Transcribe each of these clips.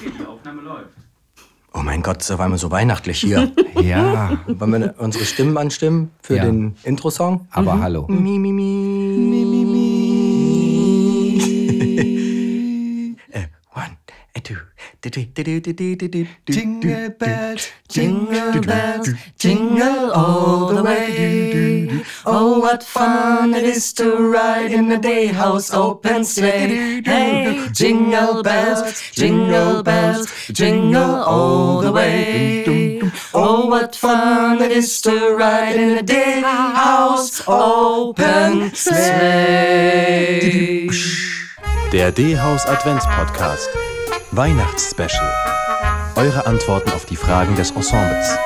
Okay, die Aufnahme läuft. Oh mein Gott, ist auf einmal so weihnachtlich hier. Ja, Wollen wir unsere Stimmen anstimmen für Ja. den Intro-Song? aber hallo. Mi, mi, mi. Mi, mi, mi. Jingle bells, Jingle bells, jingle all the way. Oh, what fun it is to ride in a day house open sleigh. Hey, jingle bells, jingle bells, jingle all the way. Oh, what fun it is to ride in a day house open sleigh. Der D-Haus Advents Podcast. Weihnachtsspecial. Eure Antworten auf die Fragen des Ensembles.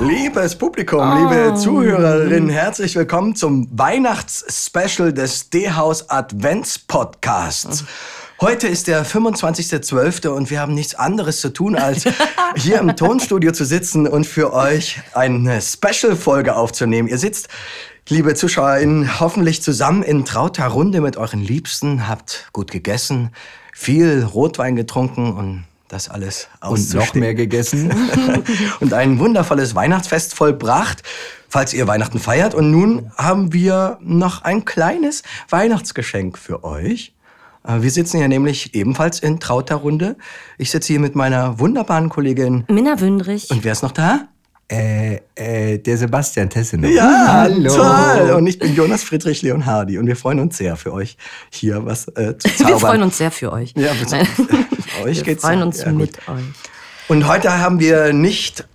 Liebes Publikum, liebe Zuhörerinnen, herzlich willkommen zum Weihnachtsspecial des D-Haus Advents Podcasts. Heute ist der 25.12. und wir haben nichts anderes zu tun, als hier im Tonstudio zu sitzen und für euch eine Special-Folge aufzunehmen. Ihr sitzt, liebe ZuschauerInnen, hoffentlich zusammen in trauter Runde mit euren Liebsten, habt gut gegessen, viel Rotwein getrunken und das alles Und noch auszustehen mehr gegessen. und ein wundervolles Weihnachtsfest vollbracht, falls ihr Weihnachten feiert. Und nun haben wir noch ein kleines Weihnachtsgeschenk für euch. Äh, Wir sitzen hier nämlich ebenfalls in trauter Runde. Ich sitze hier mit meiner wunderbaren Kollegin. Minna Wündrich. Und wer ist noch da? Äh, äh, der Sebastian Tessenow. Ja, hallo. toll. Und ich bin Jonas Friedrich Leonhardi. Und wir freuen uns sehr für euch hier was äh, zu zaubern. Wir freuen uns sehr für euch. Ja. Für euch Wir geht's freuen ja. uns Ja, mit euch. Und heute haben wir nicht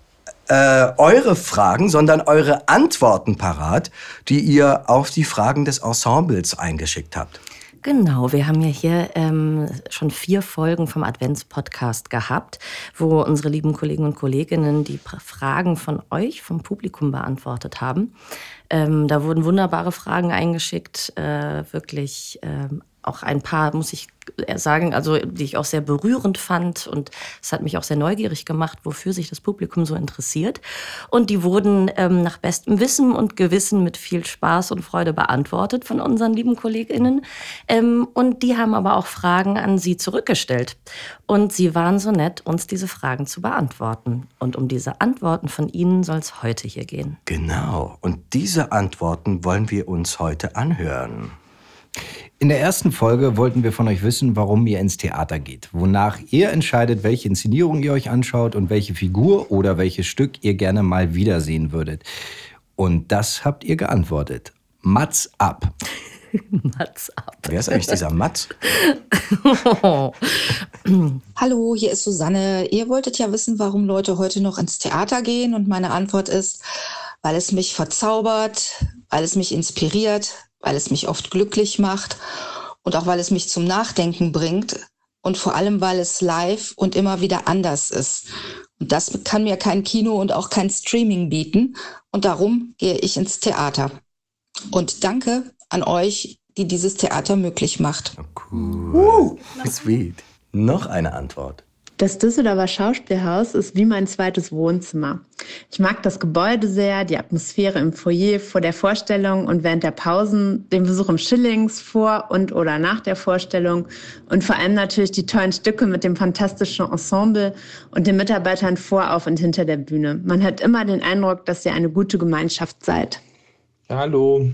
äh, eure Fragen, sondern eure Antworten parat, die ihr auf die Fragen des Ensembles eingeschickt habt. Genau, wir haben ja hier ähm, schon vier Folgen vom Advents-Podcast gehabt, wo unsere lieben Kollegen und Kolleginnen die Fragen von euch, vom Publikum beantwortet haben. Ähm, da wurden wunderbare Fragen eingeschickt, äh, wirklich ähm, auch ein paar, muss ich sagen, also die ich auch sehr berührend fand und es hat mich auch sehr neugierig gemacht, wofür sich das Publikum so interessiert. Und die wurden ähm, nach bestem Wissen und Gewissen mit viel Spaß und Freude beantwortet von unseren lieben KollegInnen. Ähm, und die haben aber auch Fragen an sie zurückgestellt. Und sie waren so nett, uns diese Fragen zu beantworten. Und um diese Antworten von ihnen soll es heute hier gehen. Genau. Und diese Antworten wollen wir uns heute anhören. In der ersten Folge wollten wir von euch wissen, warum ihr ins Theater geht. Wonach ihr entscheidet, welche Inszenierung ihr euch anschaut und welche Figur oder welches Stück ihr gerne mal wiedersehen würdet. Und das habt ihr geantwortet. Mats ab. Mats ab. Wer ist eigentlich dieser Mats? Hallo, hier ist Susanne. Ihr wolltet ja wissen, warum Leute heute noch ins Theater gehen und meine Antwort ist, weil es mich verzaubert, weil es mich inspiriert, weil es mich oft glücklich macht und auch weil es mich zum Nachdenken bringt und vor allem, weil es live und immer wieder anders ist. Und das kann mir kein Kino und auch kein Streaming bieten und darum gehe ich ins Theater. Und danke an euch, die dieses Theater möglich macht. Cool. Sweet. Noch eine Antwort. Das Düsseldorfer Schauspielhaus ist wie mein zweites Wohnzimmer. Ich mag das Gebäude sehr, die Atmosphäre im Foyer vor der Vorstellung und während der Pausen, den Besuch im Schillings vor und oder nach der Vorstellung und vor allem natürlich die tollen Stücke mit dem fantastischen Ensemble und den Mitarbeitern vor, auf und hinter der Bühne. Man hat immer den Eindruck, dass ihr eine gute Gemeinschaft seid. Hallo.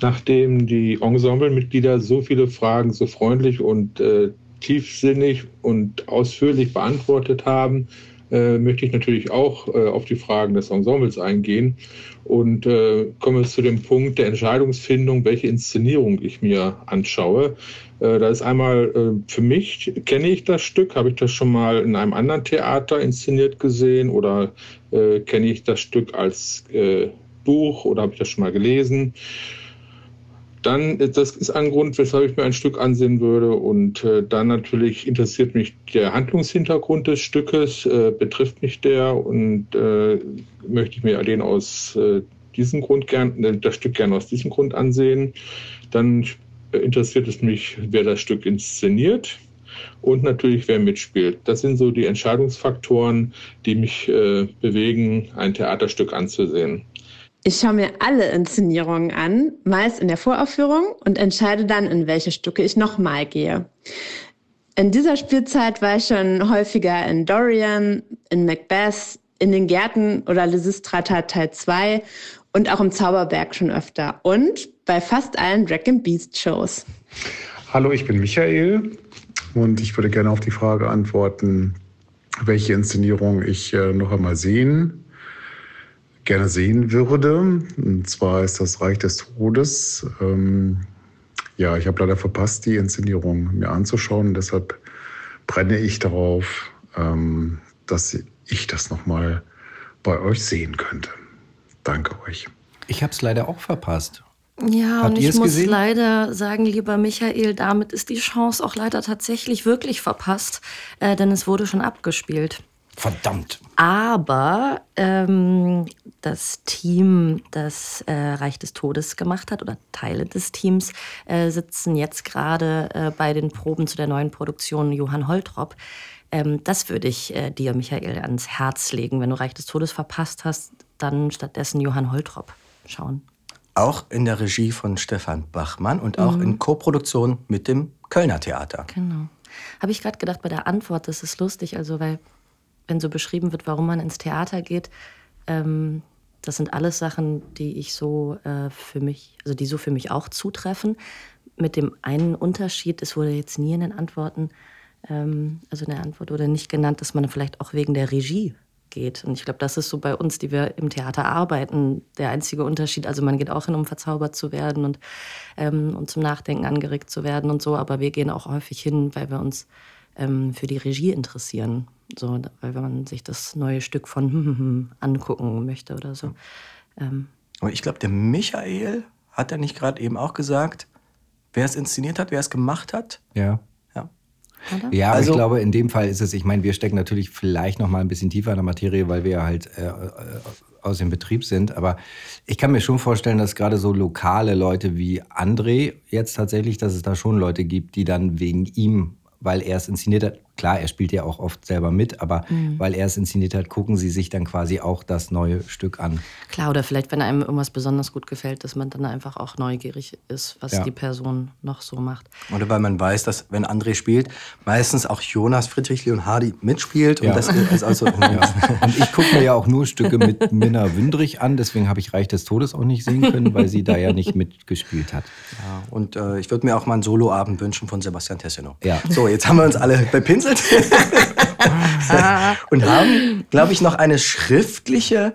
Nachdem die Ensemblemitglieder so viele Fragen so freundlich und äh, tiefsinnig und ausführlich beantwortet haben, äh, möchte ich natürlich auch äh, auf die Fragen des Ensembles eingehen und äh, komme zu dem Punkt der Entscheidungsfindung, welche Inszenierung ich mir anschaue. Äh, da ist einmal äh, für mich, kenne ich das Stück, habe ich das schon mal in einem anderen Theater inszeniert gesehen oder äh, kenne ich das Stück als Buch oder habe ich das schon mal gelesen? Dann, äh, das ist ein Grund, weshalb ich mir ein Stück ansehen würde. Und äh, dann natürlich interessiert mich der Handlungshintergrund des Stückes, äh, betrifft mich der und äh, möchte ich mir den aus äh, diesem Grund gern, äh, das Stück gerne aus diesem Grund ansehen. Dann interessiert es mich, wer das Stück inszeniert und natürlich, wer mitspielt. Das sind so die Entscheidungsfaktoren, die mich bewegen, ein Theaterstück anzusehen. Ich schaue mir alle Inszenierungen an, meist in der Voraufführung und entscheide dann, in welche Stücke ich nochmal gehe. In dieser Spielzeit war ich schon häufiger in Dorian, in Macbeth, in den Gärten oder Lysistrata Teil 2 und auch im Zauberberg schon öfter und bei fast allen Drag Beast Shows. Hallo, ich bin Michael und ich würde gerne auf die Frage antworten, welche Inszenierung ich äh, noch einmal sehen gerne sehen würde. Und zwar ist das Reich des Todes. Ähm, ja, ich habe leider verpasst, die Inszenierung mir anzuschauen. Deshalb brenne ich darauf, ähm, dass ich das nochmal bei euch sehen könnte. Danke euch. Ich habe es leider auch verpasst. Ja, Habt und ich muss gesehen? leider sagen, lieber Michael, damit ist die Chance auch leider tatsächlich wirklich verpasst, äh, denn es wurde schon abgespielt. Verdammt. Aber ähm, das Team, das äh, Reich des Todes gemacht hat, oder Teile des Teams, äh, sitzen jetzt gerade äh, bei den Proben zu der neuen Produktion Johann Holtrop. Ähm, das würde ich äh, dir, Michael, ans Herz legen. Wenn du Reich des Todes verpasst hast, dann stattdessen Johann Holtrop schauen. Auch in der Regie von Stefan Bachmann und auch in Koproduktion mit dem Kölner Theater. Genau. Habe ich gerade gedacht bei der Antwort, das ist lustig, also weil, wenn so beschrieben wird, warum man ins Theater geht, ähm, das sind alles Sachen, die ich so äh, für mich, also die so für mich auch zutreffen. Mit dem einen Unterschied, es wurde jetzt nie in den Antworten, ähm, also in der Antwort wurde nicht genannt, dass man vielleicht auch wegen der Regie geht. Und ich glaube, das ist so bei uns, die wir im Theater arbeiten, der einzige Unterschied. Also man geht auch hin, um verzaubert zu werden und, ähm, und zum Nachdenken angeregt zu werden und so, aber wir gehen auch häufig hin, weil wir uns ähm, für die Regie interessieren. So, weil man sich das neue Stück von angucken möchte oder so. Ähm, Und ich glaube, der Michael hat er nicht gerade eben auch gesagt, wer es inszeniert hat, wer es gemacht hat. Ja. Ja. oder? Ja, Also- ich glaube, in dem Fall ist es, ich meine, wir stecken natürlich vielleicht noch mal ein bisschen tiefer in der Materie, weil wir ja halt äh, äh, aus dem Betrieb sind. Aber ich kann mir schon vorstellen, dass gerade so lokale Leute wie André jetzt tatsächlich, dass es da schon Leute gibt, die dann wegen ihm, weil er es inszeniert hat, klar, er spielt ja auch oft selber mit, aber weil er es inszeniert hat, gucken sie sich dann quasi auch das neue Stück an. Klar, oder vielleicht, wenn einem irgendwas besonders gut gefällt, dass man dann einfach auch neugierig ist, was Ja. die Person noch so macht. Oder weil man weiß, dass, wenn André spielt, meistens auch Jonas Friedrich Leonhardi mitspielt. Ja. Und das ist also. Und ich gucke mir ja auch nur Stücke mit Minna Wündrich an, deswegen habe ich Reich des Todes auch nicht sehen können, weil sie da ja nicht mitgespielt hat. Ja, und äh, ich würde mir auch mal einen Soloabend wünschen von Sebastian Tesseno. Ja. So, jetzt haben wir uns alle bepinselt und haben, glaube ich, noch eine schriftliche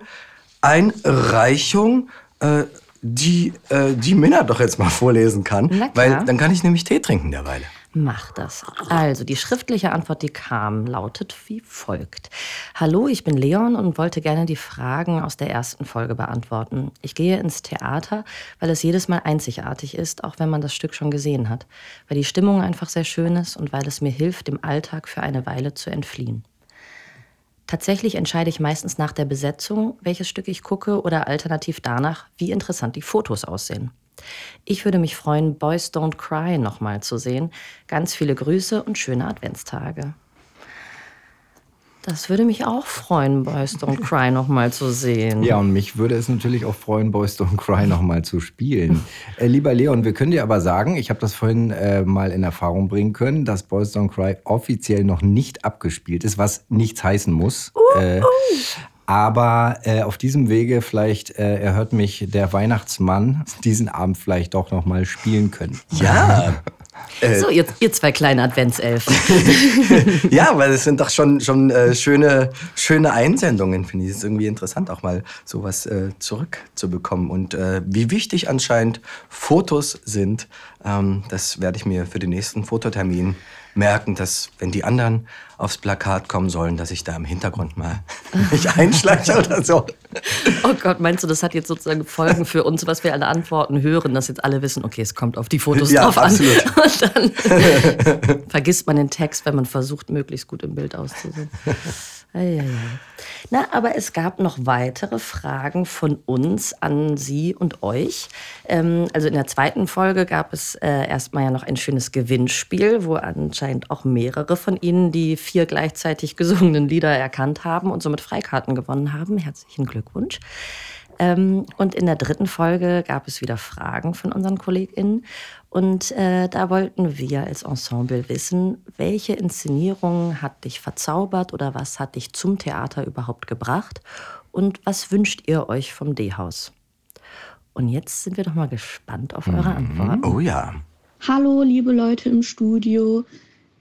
Einreichung, äh, die äh, die Minna doch jetzt mal vorlesen kann. Weil dann kann ich nämlich Tee trinken derweile. Mach das. Also, die schriftliche Antwort, die kam, lautet wie folgt. Hallo, ich bin Leon und wollte gerne die Fragen aus der ersten Folge beantworten. Ich gehe ins Theater, weil es jedes Mal einzigartig ist, auch wenn man das Stück schon gesehen hat. Weil die Stimmung einfach sehr schön ist und weil es mir hilft, dem Alltag für eine Weile zu entfliehen. Tatsächlich entscheide ich meistens nach der Besetzung, welches Stück ich gucke oder alternativ danach, wie interessant die Fotos aussehen. Ich würde mich freuen, Boys Don't Cry nochmal zu sehen. Ganz viele Grüße und schöne Adventstage. Das würde mich auch freuen, Boys Don't Cry nochmal zu sehen. Ja, und mich würde es natürlich auch freuen, Boys Don't Cry nochmal zu spielen. Äh, lieber Leon, wir können dir aber sagen, ich habe das vorhin äh, mal in Erfahrung bringen können, dass Boys Don't Cry offiziell noch nicht abgespielt ist, was nichts heißen muss. Äh, aber äh, auf diesem Wege vielleicht äh, erhört mich der Weihnachtsmann diesen Abend vielleicht doch nochmal spielen können. Ja. So, ihr, ihr zwei kleine Adventselfen. ja, weil es sind doch schon, schon äh, schöne, schöne Einsendungen, finde ich. Es ist irgendwie interessant, auch mal sowas äh, zurückzubekommen. Und äh, wie wichtig anscheinend Fotos sind, ähm, das werde ich mir für den nächsten Fototermin merken, dass wenn die anderen aufs Plakat kommen sollen, dass ich da im Hintergrund mal mich einschleiche oder so. Oh Gott, meinst du, das hat jetzt sozusagen Folgen für uns, was wir alle Antworten hören, dass jetzt alle wissen, okay, es kommt auf die Fotos Ja, drauf absolut. an. Und dann vergisst man den Text, wenn man versucht, möglichst gut im Bild auszusehen. Eieiei. Na, aber es gab noch weitere Fragen von uns an Sie und euch. Ähm, also in der zweiten Folge gab es äh, erstmal ja noch ein schönes Gewinnspiel, wo anscheinend auch mehrere von Ihnen die vier gleichzeitig gesungenen Lieder erkannt haben und somit Freikarten gewonnen haben. Herzlichen Glückwunsch. Ähm, und in der dritten Folge gab es wieder Fragen von unseren KollegInnen. Und äh, da wollten wir als Ensemble wissen, welche Inszenierung hat dich verzaubert oder was hat dich zum Theater überhaupt gebracht und was wünscht ihr euch vom D-Haus? Und jetzt sind wir doch mal gespannt auf eure Mhm. Antworten. Oh ja. Hallo, liebe Leute im Studio.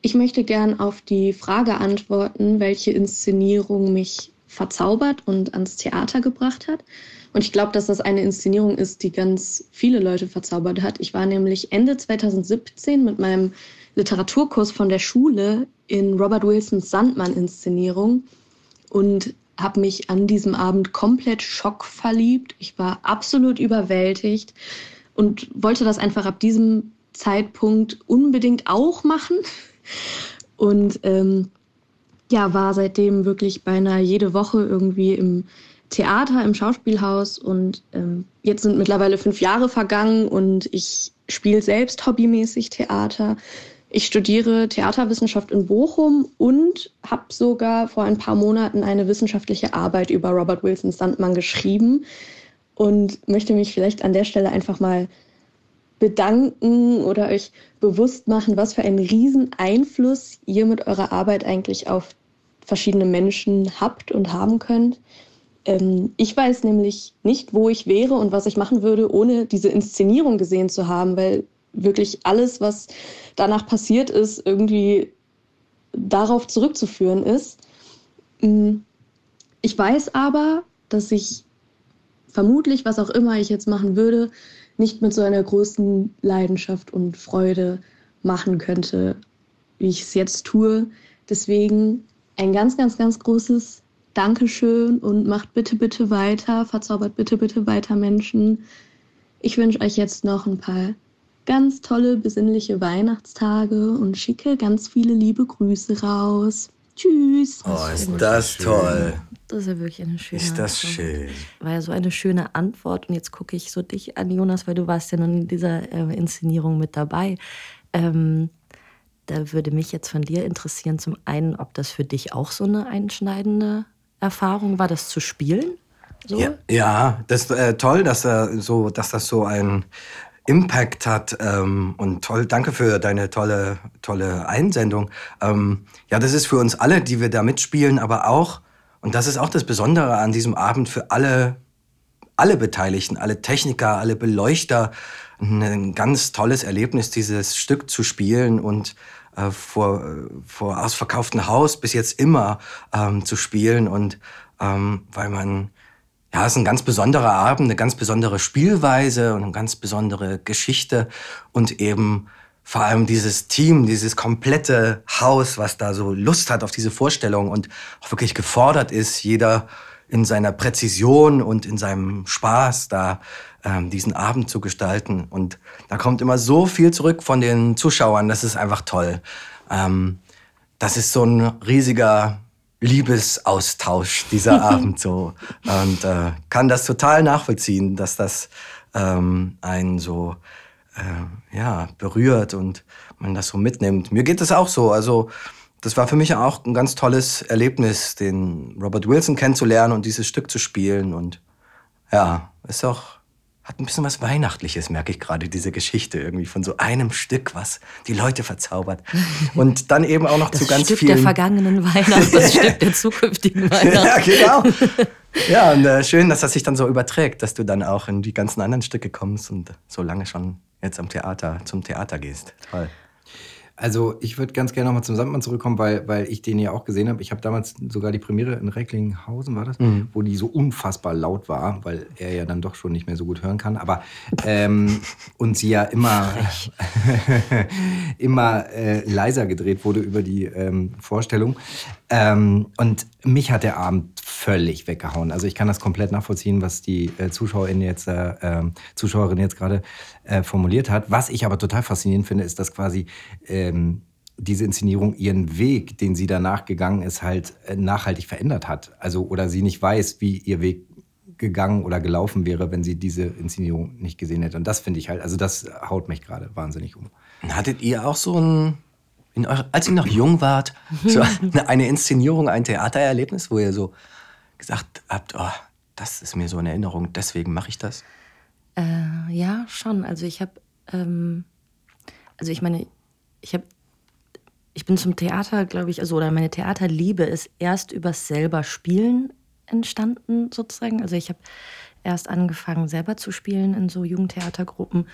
Ich möchte gern auf die Frage antworten, welche Inszenierung mich verzaubert und ans Theater gebracht hat. Und ich glaube, dass das eine Inszenierung ist, die ganz viele Leute verzaubert hat. Ich war nämlich Ende 2017 mit meinem Literaturkurs von der Schule in Robert Wilsons Sandmann-Inszenierung und habe mich an diesem Abend komplett schockverliebt. Ich war absolut überwältigt und wollte das einfach ab diesem Zeitpunkt unbedingt auch machen. Und ähm, ja, war seitdem wirklich beinahe jede Woche irgendwie im Theater, im Schauspielhaus. Und ähm, jetzt sind mittlerweile fünf Jahre vergangen und ich spiele selbst hobbymäßig Theater. Ich studiere Theaterwissenschaft in Bochum und habe sogar vor ein paar Monaten eine wissenschaftliche Arbeit über Robert Wilson Sandmann geschrieben und möchte mich vielleicht an der Stelle einfach mal bedanken oder euch bewusst machen, was für einen riesen Einfluss ihr mit eurer Arbeit eigentlich auf verschiedene Menschen habt und haben könnt. Ähm, ich weiß nämlich nicht, wo ich wäre und was ich machen würde, ohne diese Inszenierung gesehen zu haben, weil wirklich alles, was danach passiert ist, irgendwie darauf zurückzuführen ist. Mm, Ich weiß aber, dass ich vermutlich, was auch immer ich jetzt machen würde, nicht mit so einer großen Leidenschaft und Freude machen könnte, wie ich es jetzt tue. Deswegen ein ganz, ganz, ganz großes Dankeschön und macht bitte, bitte weiter, verzaubert bitte, bitte weiter Menschen. Ich wünsche euch jetzt noch ein paar ganz tolle, besinnliche Weihnachtstage und schicke ganz viele liebe Grüße raus. Tschüss. Oh, ist das toll. Das ist ja wirklich eine schöne Ist das Antwort. schön. War ja so eine schöne Antwort. Und jetzt gucke ich so dich an, Jonas, weil du warst ja nun in dieser äh, Inszenierung mit dabei. Ähm, da würde mich jetzt von dir interessieren, zum einen, ob das für dich auch so eine einschneidende Erfahrung war, das zu spielen. So? Ja, ja, das äh, toll, dass, äh, so, dass das so einen Impact hat. Ähm, und toll, danke für deine tolle, tolle Einsendung. Ähm, ja, das ist für uns alle, die wir da mitspielen, aber auch, und das ist auch das Besondere an diesem Abend für alle, alle Beteiligten, alle Techniker, alle Beleuchter, ein ganz tolles Erlebnis, dieses Stück zu spielen und äh, vor, vor ausverkauftem Haus bis jetzt immer ähm, zu spielen. Und ähm, weil man ja, es ist ein ganz besonderer Abend, eine ganz besondere Spielweise und eine ganz besondere Geschichte. Und eben vor allem dieses Team, dieses komplette Haus, was da so Lust hat auf diese Vorstellung und auch wirklich gefordert ist, jeder in seiner Präzision und in seinem Spaß da ähm, diesen Abend zu gestalten. Und da kommt immer so viel zurück von den Zuschauern, das ist einfach toll. Ähm, das ist so ein riesiger Liebesaustausch dieser Abend so und äh, kann das total nachvollziehen, dass das ähm, einen so äh, ja berührt und man das so mitnimmt. Mir geht das auch so. Also das war für mich auch ein ganz tolles Erlebnis, den Robert Wilson kennenzulernen und dieses Stück zu spielen und ja, ist auch hat ein bisschen was Weihnachtliches, merke ich gerade, diese Geschichte irgendwie von so einem Stück, was die Leute verzaubert. Und dann eben auch noch Das zu ganz Stück vielen. der vergangenen Weihnacht, das Stück der zukünftigen ja, Weihnacht. genau. Ja, und äh, schön, dass das sich dann so überträgt, dass du dann auch in die ganzen anderen Stücke kommst und so lange schon jetzt am Theater, zum Theater gehst. Toll. Also ich würde ganz gerne nochmal zum Sandmann zurückkommen, weil, weil ich den ja auch gesehen habe. Ich habe damals sogar die Premiere in Recklinghausen, war das, Mhm. wo die so unfassbar laut war, weil er ja dann doch schon nicht mehr so gut hören kann. Aber ähm, und sie ja immer, immer äh, leiser gedreht wurde über die ähm, Vorstellung. Ähm, und mich hat der Abend völlig weggehauen. Also ich kann das komplett nachvollziehen, was die äh, Zuschauerin jetzt, äh, ähm, Zuschauerin jetzt gerade äh, formuliert hat. Was ich aber total faszinierend finde, ist, dass quasi ähm, diese Inszenierung ihren Weg, den sie danach gegangen ist, halt äh, nachhaltig verändert hat. Also oder sie nicht weiß, wie ihr Weg gegangen oder gelaufen wäre, wenn sie diese Inszenierung nicht gesehen hätte. Und das finde ich halt, also das haut mich gerade wahnsinnig um. Hattet ihr auch so ein, in eure, als ihr noch jung wart, so eine, eine Inszenierung, ein Theatererlebnis, wo ihr so gesagt habt, oh, das ist mir so in Erinnerung, deswegen mache ich das? Äh, ja, schon. Also ich habe, ähm, also ich meine, ich habe, ich bin zum Theater, glaube ich, also oder meine Theaterliebe ist erst übers selber Spielen entstanden sozusagen. Also ich habe erst angefangen selber zu spielen in so Jugendtheatergruppen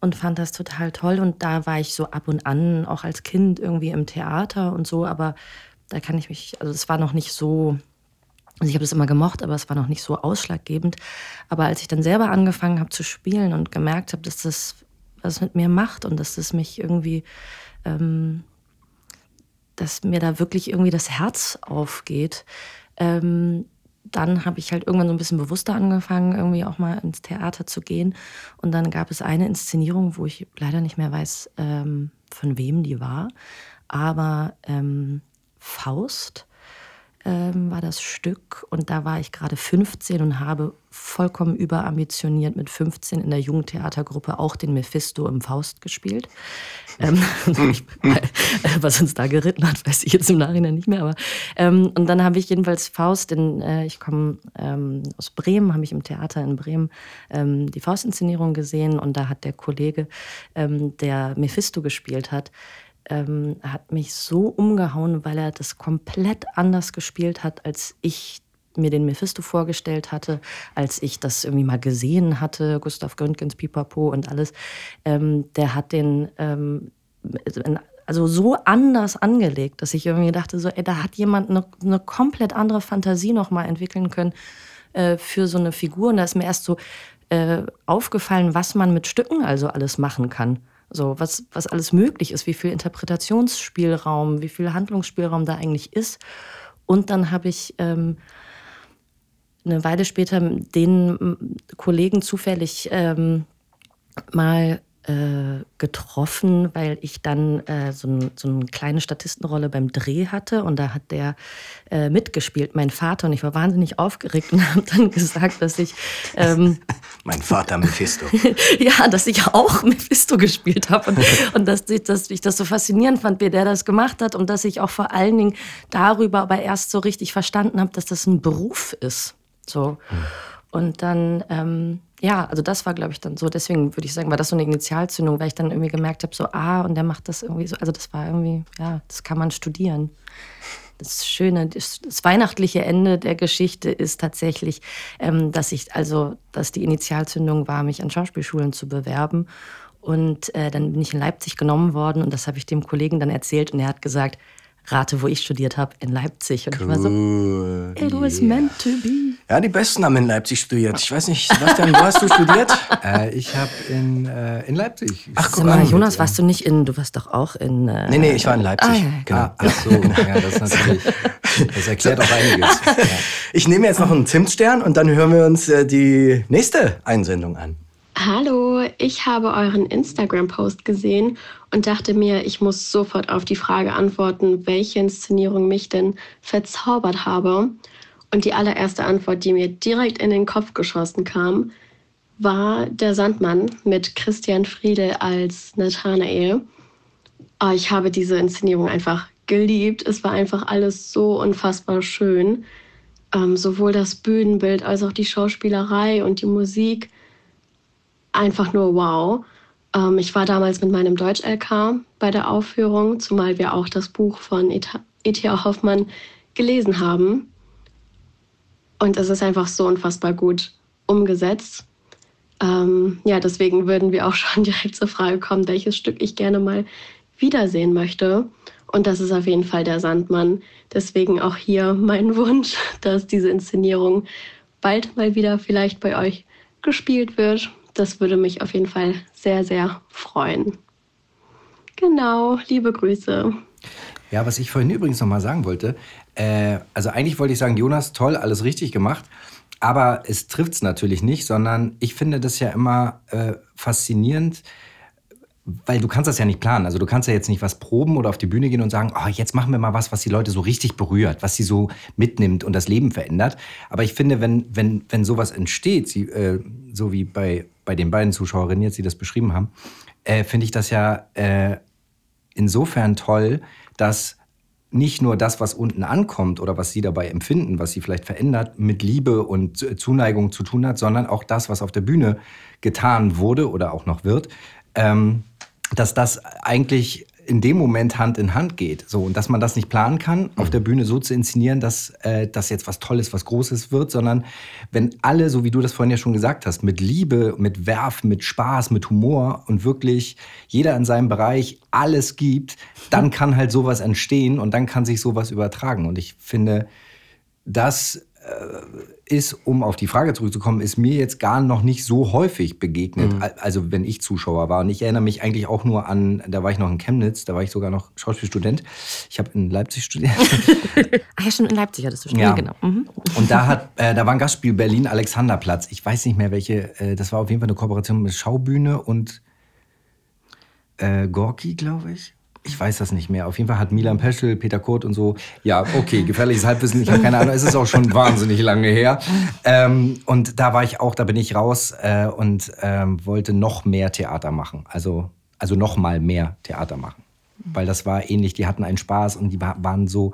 und fand das total toll. Und da war ich so ab und an auch als Kind irgendwie im Theater und so, aber da kann ich mich, also es war noch nicht so, also ich habe das immer gemocht, aber es war noch nicht so ausschlaggebend. Aber als ich dann selber angefangen habe zu spielen und gemerkt habe, dass das was mit mir macht und dass das mich irgendwie, ähm, dass mir da wirklich irgendwie das Herz aufgeht, ähm, dann habe ich halt irgendwann so ein bisschen bewusster angefangen, irgendwie auch mal ins Theater zu gehen. Und dann gab es eine Inszenierung, wo ich leider nicht mehr weiß, ähm, von wem die war. Aber ähm, Faust ähm, war das Stück und da war ich gerade 15 und habe vollkommen überambitioniert mit 15 in der Jugendtheatergruppe auch den Mephisto im Faust gespielt. Ähm, was uns da geritten hat, weiß ich jetzt im Nachhinein nicht mehr. Aber ähm, und dann habe ich jedenfalls Faust, in, äh, ich komme ähm, aus Bremen, habe ich im Theater in Bremen ähm, die Faustinszenierung gesehen und da hat der Kollege, ähm, der Mephisto gespielt hat, ähm, hat mich so umgehauen, weil er das komplett anders gespielt hat, als ich mir den Mephisto vorgestellt hatte, als ich das irgendwie mal gesehen hatte, Gustav Gründgens Pipapo und alles. Ähm, der hat den ähm, also so anders angelegt, dass ich irgendwie dachte, so, ey, da hat jemand eine, eine komplett andere Fantasie noch mal entwickeln können äh, für so eine Figur. Und da ist mir erst so äh, aufgefallen, was man mit Stücken also alles machen kann. So, was, was alles möglich ist, wie viel Interpretationsspielraum, wie viel Handlungsspielraum da eigentlich ist. Und dann habe ich ähm, eine Weile später den Kollegen zufällig ähm, mal äh, getroffen, weil ich dann äh, so, ein, so, eine kleine Statistenrolle beim Dreh hatte und da hat der äh, mitgespielt, mein Vater, und ich war wahnsinnig aufgeregt und habe dann gesagt, dass ich ähm, mein Vater Mephisto. ja, dass ich auch Mephisto gespielt habe und, und dass, ich, dass ich das so faszinierend fand, wie der das gemacht hat und dass ich auch vor allen Dingen darüber aber erst so richtig verstanden habe, dass das ein Beruf ist. So. Hm. Und dann ähm, ja, also das war, glaube ich, dann so. Deswegen würde ich sagen, war das so eine Initialzündung, weil ich dann irgendwie gemerkt habe, so, ah, und der macht das irgendwie so. Also das war irgendwie, ja, das kann man studieren. Das Schöne, das, das weihnachtliche Ende der Geschichte ist tatsächlich, ähm, dass ich, also, dass die Initialzündung war, mich an Schauspielschulen zu bewerben. Und äh, dann bin ich in Leipzig genommen worden und das habe ich dem Kollegen dann erzählt und er hat gesagt, rate, wo ich studiert habe, in Leipzig. Und cool. ich war so, it was yeah. meant to be. Ja, die Besten haben in Leipzig studiert. Ich weiß nicht, Sebastian, wo hast du studiert? Äh, ich habe in, äh, in Leipzig. Ach, guck mal, Jonas, warst du nicht in, du warst doch auch in... Äh, nee, nee, ich war in Leipzig. Ah, ja. genau. Ah, ach so, ja, das ist natürlich, das erklärt auch einiges. Ja. Ich nehme jetzt noch einen Zimtstern und dann hören wir uns äh, die nächste Einsendung an. Hallo, ich habe euren Instagram-Post gesehen und dachte mir, ich muss sofort auf die Frage antworten, welche Inszenierung mich denn verzaubert habe. Und die allererste Antwort, die mir direkt in den Kopf geschossen kam, war Der Sandmann mit Christian Friedel als Nathanael. Oh, ich habe diese Inszenierung einfach geliebt. Es war einfach alles so unfassbar schön. Ähm, sowohl das Bühnenbild als auch die Schauspielerei und die Musik einfach nur wow. Ähm, ich war damals mit meinem Deutsch-LK bei der Aufführung, zumal wir auch das Buch von E.T.A. Hoffmann gelesen haben. Und es ist einfach so unfassbar gut umgesetzt. Ähm, ja, deswegen würden wir auch schon direkt zur Frage kommen, welches Stück ich gerne mal wiedersehen möchte. Und das ist auf jeden Fall der Sandmann. Deswegen auch hier mein Wunsch, dass diese Inszenierung bald mal wieder vielleicht bei euch gespielt wird das würde mich auf jeden Fall sehr, sehr freuen. Genau, liebe Grüße. Ja, was ich vorhin übrigens noch mal sagen wollte, äh, also eigentlich wollte ich sagen, Jonas, toll, alles richtig gemacht, aber es trifft es natürlich nicht, sondern ich finde das ja immer äh, faszinierend, weil du kannst das ja nicht planen. Also du kannst ja jetzt nicht was proben oder auf die Bühne gehen und sagen, oh, jetzt machen wir mal was, was die Leute so richtig berührt, was sie so mitnimmt und das Leben verändert. Aber ich finde, wenn, wenn, wenn sowas entsteht, sie, äh, so wie bei, bei den beiden Zuschauerinnen jetzt, die das beschrieben haben, äh, finde ich das ja äh, insofern toll, dass nicht nur das, was unten ankommt oder was sie dabei empfinden, was sie vielleicht verändert, mit Liebe und Zuneigung zu tun hat, sondern auch das, was auf der Bühne getan wurde oder auch noch wird, ähm, dass das eigentlich in dem Moment Hand in Hand geht. So, und dass man das nicht planen kann, auf der Bühne so zu inszenieren, dass äh, das jetzt was Tolles, was Großes wird, sondern wenn alle, so wie du das vorhin ja schon gesagt hast, mit Liebe, mit Werf, mit Spaß, mit Humor und wirklich jeder in seinem Bereich alles gibt, dann kann halt sowas entstehen und dann kann sich sowas übertragen. Und ich finde, das ist, um auf die Frage zurückzukommen, ist mir jetzt gar noch nicht so häufig begegnet. Mhm. Also wenn ich Zuschauer war. Und ich erinnere mich eigentlich auch nur an, da war ich noch in Chemnitz, da war ich sogar noch Schauspielstudent. Ich habe in Leipzig studiert. Ach ja, schon in Leipzig hattest du studiert, ja. genau. Mhm. Und da hat, äh, da war ein Gastspiel Berlin Alexanderplatz. Ich weiß nicht mehr welche, äh, das war auf jeden Fall eine Kooperation mit Schaubühne und äh, Gorki, glaube ich ich weiß das nicht mehr. Auf jeden Fall hat Milan Peschel, Peter Kurt und so, ja, okay, gefährliches Halbwissen, ich habe keine Ahnung, es ist auch schon wahnsinnig lange her. Ähm, und da war ich auch, da bin ich raus äh, und ähm, wollte noch mehr Theater machen. Also, also noch mal mehr Theater machen. Weil das war ähnlich, die hatten einen Spaß und die waren so,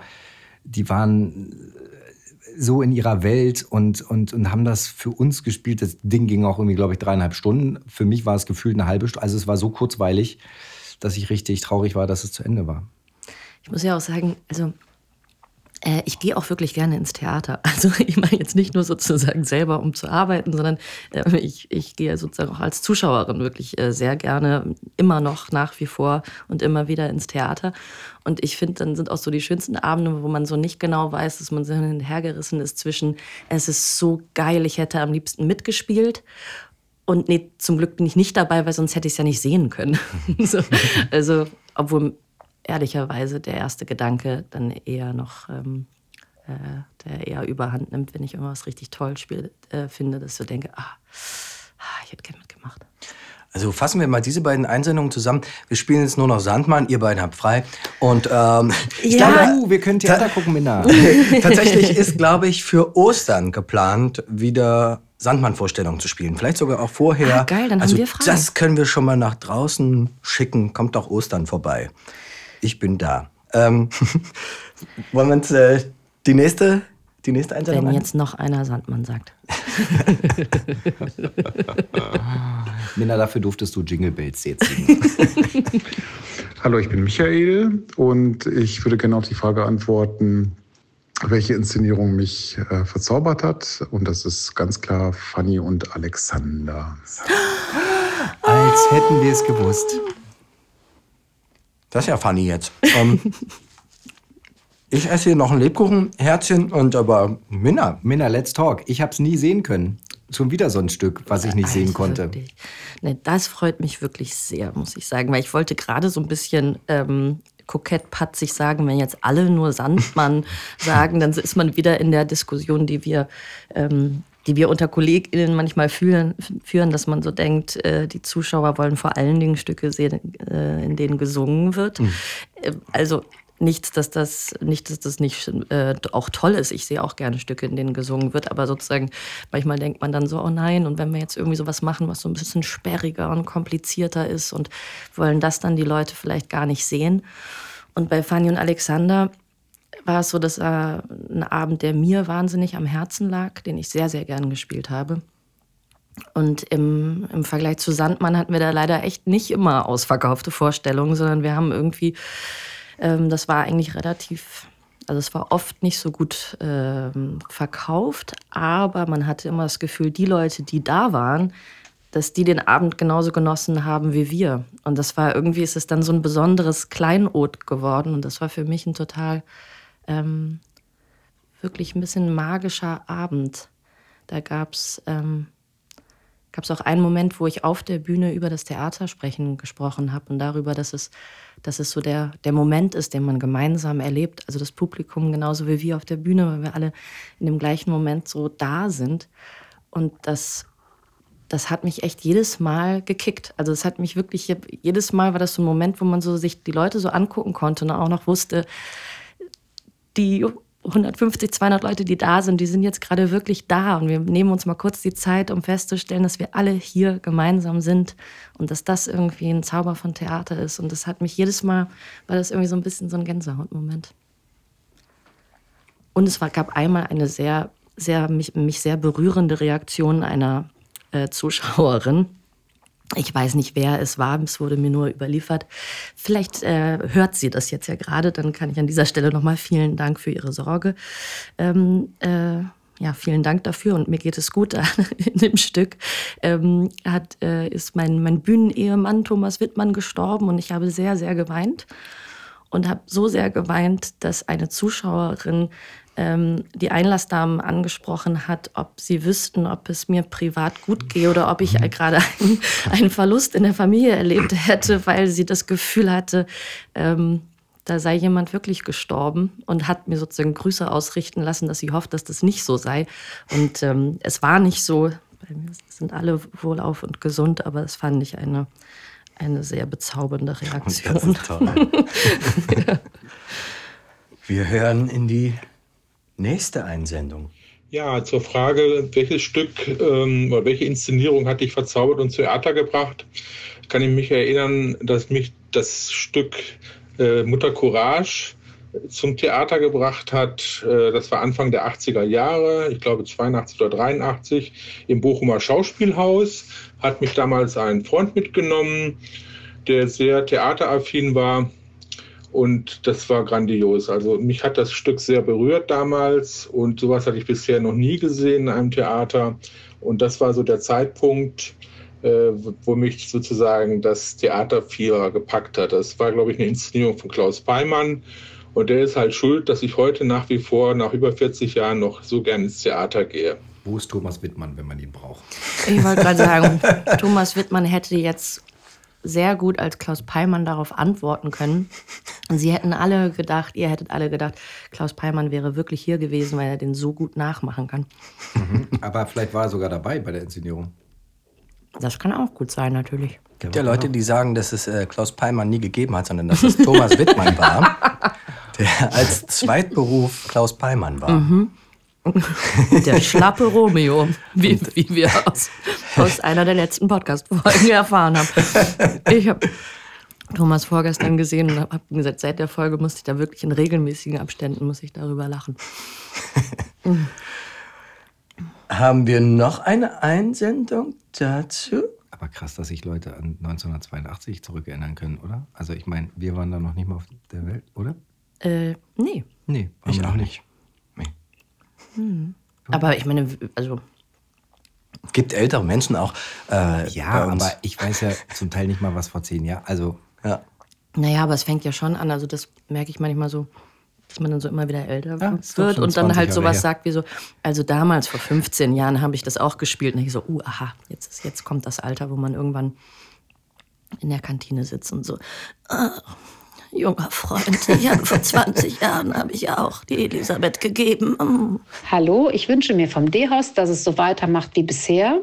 die waren so in ihrer Welt und, und, und haben das für uns gespielt. Das Ding ging auch irgendwie, glaube ich, dreieinhalb Stunden. Für mich war es gefühlt eine halbe Stunde. Also es war so kurzweilig dass ich richtig traurig war, dass es zu Ende war. Ich muss ja auch sagen, also äh, ich gehe auch wirklich gerne ins Theater. Also ich meine jetzt nicht nur sozusagen selber, um zu arbeiten, sondern äh, ich, ich gehe sozusagen auch als Zuschauerin wirklich äh, sehr gerne immer noch nach wie vor und immer wieder ins Theater. Und ich finde, dann sind auch so die schönsten Abende, wo man so nicht genau weiß, dass man so hinhergerissen ist zwischen, es ist so geil, ich hätte am liebsten mitgespielt und nee, zum Glück bin ich nicht dabei, weil sonst hätte ich es ja nicht sehen können. so, also, obwohl ehrlicherweise der erste Gedanke dann eher noch, ähm, äh, der eher überhand nimmt, wenn ich irgendwas richtig toll spiel, äh, finde, dass ich so denke, ah, ah, ich hätte gerne mitgemacht. Also fassen wir mal diese beiden Einsendungen zusammen. Wir spielen jetzt nur noch Sandmann, ihr beiden habt frei. Und ähm, ich ja. glaube, uh, wir können Theater gucken, Minna. Tatsächlich ist, glaube ich, für Ostern geplant, wieder Sandmann-Vorstellung zu spielen. Vielleicht sogar auch vorher. Ah, geil, dann also haben wir frei. Das können wir schon mal nach draußen schicken. Kommt doch Ostern vorbei. Ich bin da. Ähm, wollen wir uns äh, die nächste, die nächste Einsendung Wenn jetzt noch einer Sandmann sagt. Minna, dafür durftest du Jingle Bells jetzt. Hallo, ich bin Michael und ich würde gerne auf die Frage antworten, welche Inszenierung mich äh, verzaubert hat. Und das ist ganz klar Fanny und Alexander. Als hätten wir es gewusst. Das ist ja funny jetzt. Ähm, ich esse hier noch ein Lebkuchenherzchen und aber Minna. Minna, let's talk. Ich habe es nie sehen können. Schon wieder so ein Stück, was ich nicht also sehen konnte. Nee, das freut mich wirklich sehr, muss ich sagen, weil ich wollte gerade so ein bisschen ähm, kokett patzig sagen, wenn jetzt alle nur Sandmann sagen, dann ist man wieder in der Diskussion, die wir, ähm, die wir unter KollegInnen manchmal führen, führen, dass man so denkt, äh, die Zuschauer wollen vor allen Dingen Stücke sehen, äh, in denen gesungen wird. Mhm. Also Nichts, dass das, nicht, dass das nicht äh, auch toll ist. Ich sehe auch gerne Stücke, in denen gesungen wird, aber sozusagen manchmal denkt man dann so, oh nein, und wenn wir jetzt irgendwie sowas machen, was so ein bisschen sperriger und komplizierter ist und wollen das dann die Leute vielleicht gar nicht sehen. Und bei Fanny und Alexander war es so, dass äh, ein Abend, der mir wahnsinnig am Herzen lag, den ich sehr, sehr gern gespielt habe. Und im, im Vergleich zu Sandmann hatten wir da leider echt nicht immer ausverkaufte Vorstellungen, sondern wir haben irgendwie ähm, das war eigentlich relativ, also es war oft nicht so gut ähm, verkauft, aber man hatte immer das Gefühl, die Leute, die da waren, dass die den Abend genauso genossen haben wie wir. Und das war irgendwie, ist es dann so ein besonderes Kleinod geworden. Und das war für mich ein total, ähm, wirklich ein bisschen magischer Abend. Da gab es ähm, gab es auch einen Moment, wo ich auf der Bühne über das Theatersprechen gesprochen habe und darüber, dass es, dass es so der, der Moment ist, den man gemeinsam erlebt. Also das Publikum genauso wie wir auf der Bühne, weil wir alle in dem gleichen Moment so da sind. Und das, das hat mich echt jedes Mal gekickt. Also es hat mich wirklich, jedes Mal war das so ein Moment, wo man so sich die Leute so angucken konnte und auch noch wusste, die 150, 200 Leute, die da sind, die sind jetzt gerade wirklich da. Und wir nehmen uns mal kurz die Zeit, um festzustellen, dass wir alle hier gemeinsam sind und dass das irgendwie ein Zauber von Theater ist. Und das hat mich jedes Mal, war das irgendwie so ein bisschen so ein Gänsehautmoment. Und es war, gab einmal eine sehr, sehr, mich, mich sehr berührende Reaktion einer äh, Zuschauerin. Ich weiß nicht, wer es war, es wurde mir nur überliefert. Vielleicht äh, hört sie das jetzt ja gerade, dann kann ich an dieser Stelle nochmal vielen Dank für Ihre Sorge. Ähm, äh, ja, vielen Dank dafür und mir geht es gut in dem Stück. Ähm, hat, äh, ist mein, mein Bühnenehemann Thomas Wittmann gestorben und ich habe sehr, sehr geweint und habe so sehr geweint, dass eine Zuschauerin ähm, die Einlassdamen angesprochen hat, ob sie wüssten, ob es mir privat gut gehe oder ob ich mhm. gerade einen, einen, Verlust in der Familie erlebt hätte, weil sie das Gefühl hatte, ähm, da sei jemand wirklich gestorben und hat mir sozusagen Grüße ausrichten lassen, dass sie hofft, dass das nicht so sei. Und ähm, es war nicht so. Wir sind alle wohlauf und gesund, aber das fand ich eine, eine sehr bezaubernde Reaktion. Das ist toll. ja. Wir hören in die nächste Einsendung. Ja, zur Frage, welches Stück ähm, oder welche Inszenierung hat dich verzaubert und zu Theater gebracht, kann ich mich erinnern, dass mich das Stück äh, Mutter Courage zum Theater gebracht hat. Äh, das war Anfang der 80er Jahre, ich glaube 82 oder 83, im Bochumer Schauspielhaus. Hat mich damals ein Freund mitgenommen, der sehr theateraffin war. Und das war grandios. Also mich hat das Stück sehr berührt damals und sowas hatte ich bisher noch nie gesehen in einem Theater. Und das war so der Zeitpunkt, äh, wo mich sozusagen das Theater 4 gepackt hat. Das war, glaube ich, eine Inszenierung von Klaus Beimann. Und der ist halt schuld, dass ich heute nach wie vor, nach über 40 Jahren, noch so gern ins Theater gehe. Wo ist Thomas Wittmann, wenn man ihn braucht? Ich wollte gerade sagen, Thomas Wittmann hätte jetzt sehr gut als Klaus Peimann darauf antworten können. Sie hätten alle gedacht, ihr hättet alle gedacht, Klaus Peimann wäre wirklich hier gewesen, weil er den so gut nachmachen kann. Mhm. Aber vielleicht war er sogar dabei bei der Inszenierung. Das kann auch gut sein, natürlich. Es gibt ja Leute, die sagen, dass es äh, Klaus Peimann nie gegeben hat, sondern dass es Thomas Wittmann war, der als Zweitberuf Klaus Peimann war. Mhm. Der schlappe Romeo, wie, wie wir aus, aus einer der letzten Podcast-Folgen erfahren haben. Ich habe Thomas vorgestern gesehen und habe gesagt, seit der Folge musste ich da wirklich in regelmäßigen Abständen muss ich darüber lachen. Haben wir noch eine Einsendung dazu? Aber krass, dass sich Leute an 1982 zurückerinnern können, oder? Also ich meine, wir waren da noch nicht mal auf der Welt, oder? Äh, nee. Nee, ich auch nicht. Nee. Hm. Aber ich meine, also Es gibt ältere Menschen auch. Äh, ja, aber ich weiß ja zum Teil nicht mal was vor zehn Jahren. Also, ja. Naja, aber es fängt ja schon an. Also, das merke ich manchmal so dass man dann so immer wieder älter ja, wird und dann halt sowas sagt wie so, also damals vor 15 Jahren habe ich das auch gespielt und ich so, uh, aha, jetzt, ist, jetzt kommt das Alter, wo man irgendwann in der Kantine sitzt und so, ah, junger Freund, ja, vor 20 Jahren habe ich auch die Elisabeth gegeben. Mm. Hallo, ich wünsche mir vom D-Haus, dass es so weitermacht wie bisher.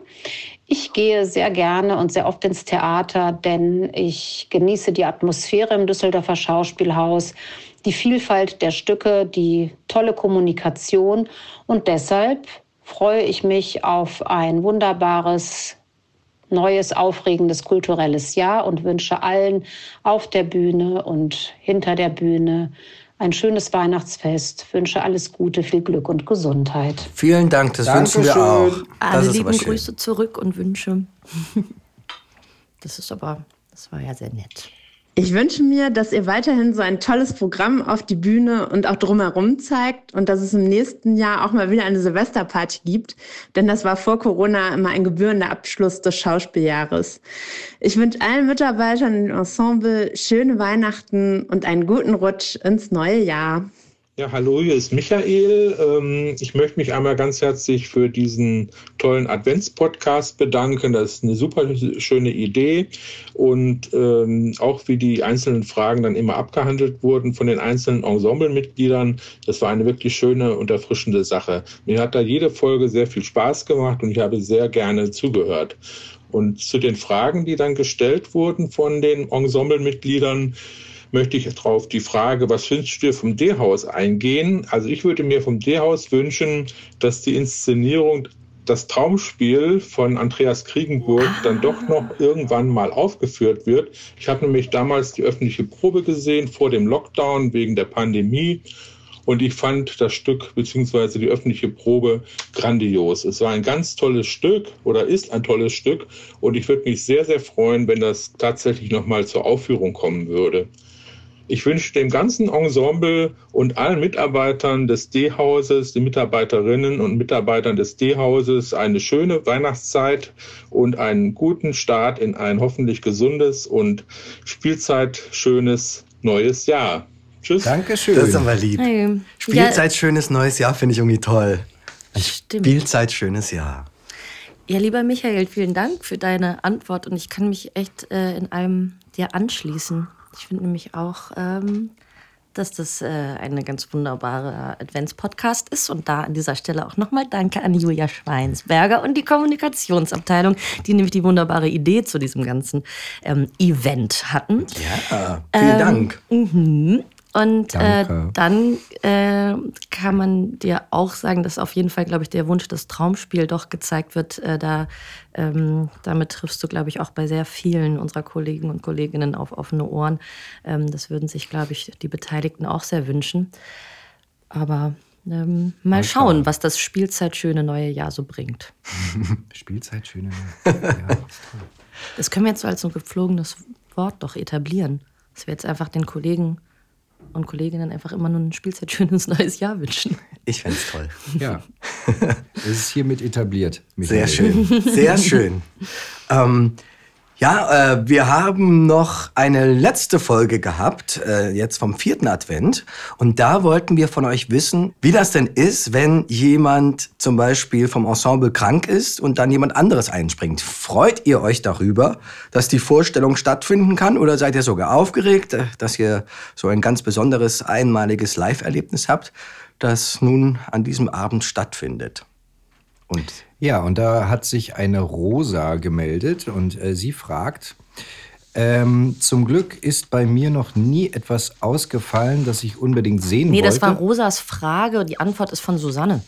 Ich gehe sehr gerne und sehr oft ins Theater, denn ich genieße die Atmosphäre im Düsseldorfer Schauspielhaus die Vielfalt der Stücke, die tolle Kommunikation. Und deshalb freue ich mich auf ein wunderbares, neues, aufregendes kulturelles Jahr und wünsche allen auf der Bühne und hinter der Bühne ein schönes Weihnachtsfest, wünsche alles Gute, viel Glück und Gesundheit. Vielen Dank, das Dankeschön. wünschen wir auch. Alle lieben Grüße zurück und Wünsche. Das ist aber, das war ja sehr nett. Ich wünsche mir, dass ihr weiterhin so ein tolles Programm auf die Bühne und auch drumherum zeigt und dass es im nächsten Jahr auch mal wieder eine Silvesterparty gibt, denn das war vor Corona immer ein gebührender Abschluss des Schauspieljahres. Ich wünsche allen Mitarbeitern im Ensemble schöne Weihnachten und einen guten Rutsch ins neue Jahr. Ja, hallo, hier ist Michael. Ähm, ich möchte mich einmal ganz herzlich für diesen tollen Adventspodcast bedanken. Das ist eine super schöne Idee und ähm, auch wie die einzelnen Fragen dann immer abgehandelt wurden von den einzelnen Ensemblemitgliedern. Das war eine wirklich schöne und erfrischende Sache. Mir hat da jede Folge sehr viel Spaß gemacht und ich habe sehr gerne zugehört. Und zu den Fragen, die dann gestellt wurden von den Ensemblemitgliedern, möchte ich darauf die Frage, was wünschst du dir vom D-Haus eingehen? Also ich würde mir vom D-Haus wünschen, dass die Inszenierung das Traumspiel von Andreas Kriegenburg dann doch noch irgendwann mal aufgeführt wird. Ich habe nämlich damals die öffentliche Probe gesehen vor dem Lockdown wegen der Pandemie Und ich fand das Stück bzw. die öffentliche Probe grandios. Es war ein ganz tolles Stück oder ist ein tolles Stück. Und ich würde mich sehr, sehr freuen, wenn das tatsächlich nochmal zur Aufführung kommen würde. Ich wünsche dem ganzen Ensemble und allen Mitarbeitern des D-Hauses, den Mitarbeiterinnen und Mitarbeitern des D-Hauses eine schöne Weihnachtszeit und einen guten Start in ein hoffentlich gesundes und spielzeitschönes neues Jahr. Tschüss. Dankeschön. Das ist aber lieb. Hey. Spielzeit, schönes neues Jahr finde ich irgendwie toll. Stimmt. Spielzeit, schönes Jahr. Ja, lieber Michael, vielen Dank für deine Antwort und ich kann mich echt äh, in allem dir anschließen. Ich finde nämlich auch, ähm, dass das äh, eine ganz wunderbare Advents-Podcast ist und da an dieser Stelle auch nochmal Danke an Julia Schweinsberger und die Kommunikationsabteilung, die nämlich die wunderbare Idee zu diesem ganzen ähm, Event hatten. Ja, vielen Ähm, Dank. Und äh, dann äh, kann man dir auch sagen, dass auf jeden Fall, glaube ich, der Wunsch, das Traumspiel doch gezeigt wird. Äh, da, ähm, damit triffst du, glaube ich, auch bei sehr vielen unserer Kollegen und Kolleginnen auf offene Ohren. Ähm, das würden sich, glaube ich, die Beteiligten auch sehr wünschen. Aber ähm, mal, schauen, was das Spielzeitschöne neue Jahr so bringt. Spielzeit, schöne. Ja, ist toll. Das können wir jetzt so als so ein geflogenes Wort doch etablieren. Dass wir jetzt einfach den Kollegen und Kolleginnen einfach immer nur ein Spielzeitschönes neues Jahr wünschen. Ich fände es toll. Ja. Es ist hiermit etabliert. Sehr Michael. schön, sehr schön. ähm, ja, äh, wir haben noch eine letzte Folge gehabt, äh, jetzt vom vierten Advent. Und da wollten wir von euch wissen, wie das denn ist, wenn jemand zum Beispiel vom Ensemble krank ist und dann jemand anderes einspringt. Freut ihr euch darüber, dass die Vorstellung stattfinden kann? Oder seid ihr sogar aufgeregt, äh, dass ihr so ein ganz besonderes, einmaliges Live-Erlebnis habt, das nun an diesem Abend stattfindet? Und Ja, und da hat sich eine Rosa gemeldet und äh, sie fragt, ähm, zum Glück ist bei mir noch nie etwas ausgefallen, das ich unbedingt sehen Nee, wollte. das war Rosas Frage. Die Antwort ist von Susanne.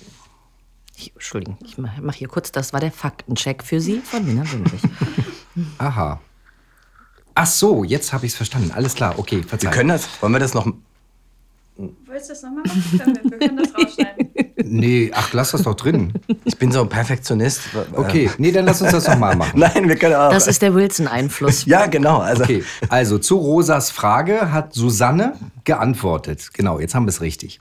Ich, Entschuldigung, ich mache hier kurz, das war der Faktencheck für Sie von Nina Wimrich. Aha. Ach so, jetzt habe ich es verstanden. Alles klar, okay, wir verzeihung. können das, wollen wir das noch Willst du das nochmal machen? Wir, wir können das rausschneiden. Nee, ach, lass das doch drin. Ich bin so ein Perfektionist. Okay, nee, dann lass uns das nochmal machen. Nein, wir können auch. Das ist der Wilson-Einfluss. ja, genau. Also, Okay, also zu Rosas Frage hat Susanne geantwortet. Genau, jetzt haben wir es richtig.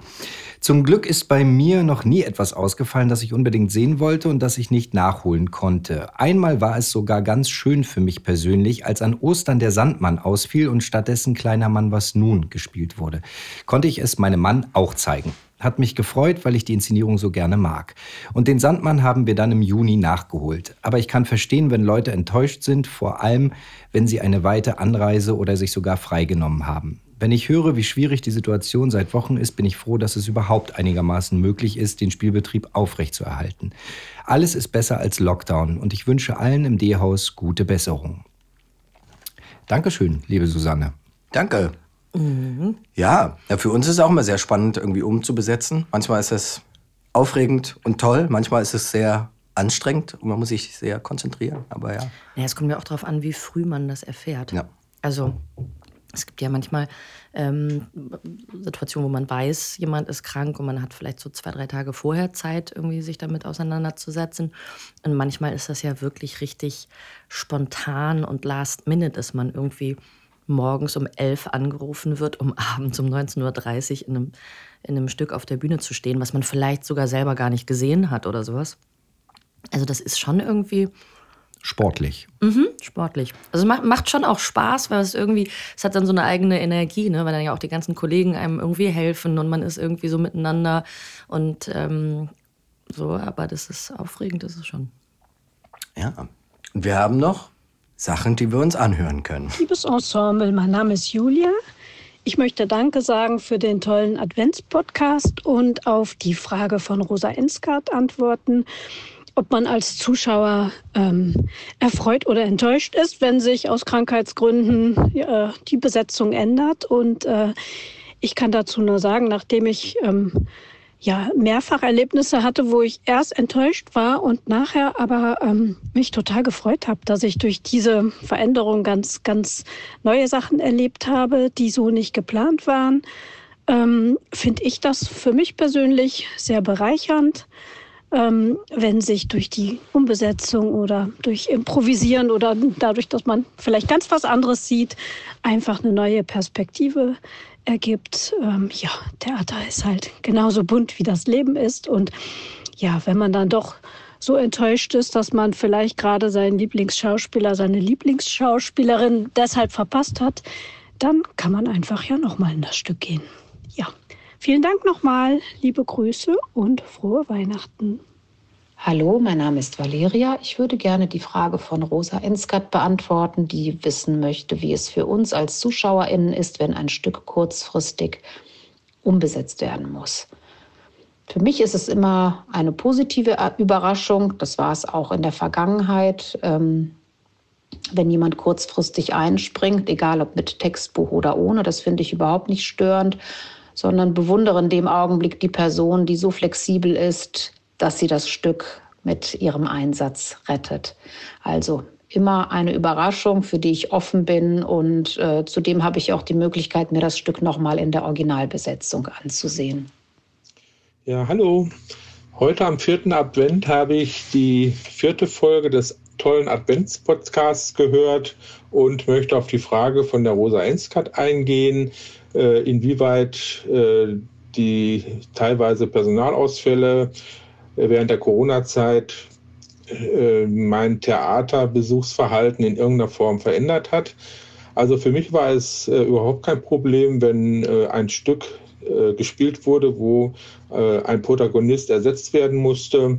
Zum Glück ist bei mir noch nie etwas ausgefallen, das ich unbedingt sehen wollte und das ich nicht nachholen konnte. Einmal war es sogar ganz schön für mich persönlich, als an Ostern der Sandmann ausfiel und stattdessen Kleiner Mann was nun gespielt wurde. Konnte ich es meinem Mann auch zeigen. Hat mich gefreut, weil ich die Inszenierung so gerne mag. Und den Sandmann haben wir dann im Juni nachgeholt. Aber ich kann verstehen, wenn Leute enttäuscht sind, vor allem, wenn sie eine weite Anreise oder sich sogar freigenommen haben. Wenn ich höre, wie schwierig die Situation seit Wochen ist, bin ich froh, dass es überhaupt einigermaßen möglich ist, den Spielbetrieb aufrechtzuerhalten. Alles ist besser als Lockdown und ich wünsche allen im D-Haus gute Besserung. Dankeschön, liebe Susanne. danke. Ja, ja, für uns ist es auch immer sehr spannend, irgendwie umzubesetzen. Manchmal ist es aufregend und toll, manchmal ist es sehr anstrengend und man muss sich sehr konzentrieren. Aber ja. Ja, es kommt ja auch darauf an, wie früh man das erfährt. Ja. Also es gibt ja manchmal ähm, Situationen, wo man weiß, jemand ist krank und man hat vielleicht so zwei, drei Tage vorher Zeit, irgendwie sich damit auseinanderzusetzen. Und manchmal ist das ja wirklich richtig spontan und last minute, dass man irgendwie morgens um elf angerufen wird, um abends um 19.30 Uhr in einem, in einem Stück auf der Bühne zu stehen, was man vielleicht sogar selber gar nicht gesehen hat oder sowas. Also das ist schon irgendwie Sportlich. Mhm, sportlich. Also es macht, macht schon auch Spaß, weil es irgendwie, es hat dann so eine eigene Energie, ne? weil dann ja auch die ganzen Kollegen einem irgendwie helfen und man ist irgendwie so miteinander und ähm, so, aber das ist aufregend, das ist schon. ja. Und wir haben noch Sachen, die wir uns anhören können. Liebes Ensemble, mein Name ist Julia. Ich möchte Danke sagen für den tollen Adventspodcast und auf die Frage von Rosa Enskart antworten, ob man als Zuschauer ähm, erfreut oder enttäuscht ist, wenn sich aus Krankheitsgründen äh, die Besetzung ändert. Und äh, ich kann dazu nur sagen, nachdem ich ähm, ja, mehrfach Erlebnisse hatte, wo ich erst enttäuscht war und nachher aber ähm, mich total gefreut habe, dass ich durch diese Veränderung ganz, ganz neue Sachen erlebt habe, die so nicht geplant waren. ähm, finde ich das für mich persönlich sehr bereichernd, ähm, wenn sich durch die Umbesetzung oder durch Improvisieren oder dadurch, dass man vielleicht ganz was anderes sieht, einfach eine neue Perspektive ergibt. Ähm, ja, Theater ist halt genauso bunt, wie das Leben ist. Und ja, wenn man dann doch so enttäuscht ist, dass man vielleicht gerade seinen Lieblingsschauspieler, seine Lieblingsschauspielerin deshalb verpasst hat, dann kann man einfach ja nochmal in das Stück gehen. Ja, vielen Dank nochmal, liebe Grüße und frohe Weihnachten. Hallo, mein Name ist Valeria. Ich würde gerne die Frage von Rosa Enskat beantworten, die wissen möchte, wie es für uns als ZuschauerInnen ist, wenn ein Stück kurzfristig umbesetzt werden muss. Für mich ist es immer eine positive Überraschung. Das war es auch in der Vergangenheit. Ähm, wenn jemand kurzfristig einspringt, egal ob mit Textbuch oder ohne, das finde ich überhaupt nicht störend, sondern bewundere in dem Augenblick die Person, die so flexibel ist, dass sie das Stück mit ihrem Einsatz rettet. Also immer eine Überraschung, für die ich offen bin und äh, zudem habe ich auch die Möglichkeit, mir das Stück nochmal in der Originalbesetzung anzusehen. Ja, hallo. Heute am vierten Advent habe ich die vierte Folge des tollen Adventspodcasts gehört und möchte auf die Frage von der Rosa Enskat eingehen, äh, inwieweit äh, die teilweise Personalausfälle während der Corona-Zeit äh, mein Theaterbesuchsverhalten in irgendeiner Form verändert hat. Also für mich war es äh, überhaupt kein Problem, wenn äh, ein Stück äh, gespielt wurde, wo äh, ein Protagonist ersetzt werden musste